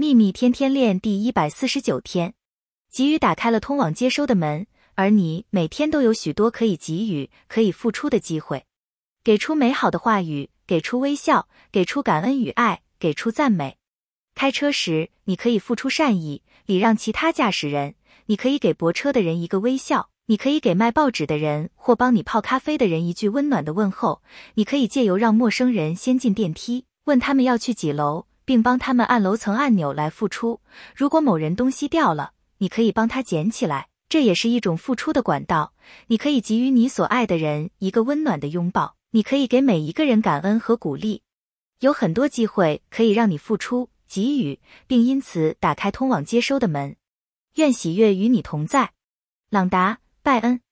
秘密天天练第一百四十九天，给予打开了通往接收的门，而你每天都有许多可以给予、可以付出的机会。给出美好的话语，给出微笑，给出感恩与爱，给出赞美。开车时，你可以付出善意，礼让其他驾驶人；你可以给泊车的人一个微笑；你可以给卖报纸的人或帮你泡咖啡的人一句温暖的问候；你可以借由让陌生人先进电梯，问他们要去几楼。并帮他们按楼层按钮来付出。如果某人东西掉了，你可以帮他捡起来，这也是一种付出的管道。你可以给予你所爱的人一个温暖的拥抱，你可以给每一个人感恩和鼓励。有很多机会可以让你付出、给予，并因此打开通往接收的门。愿喜悦与你同在，朗达·拜恩。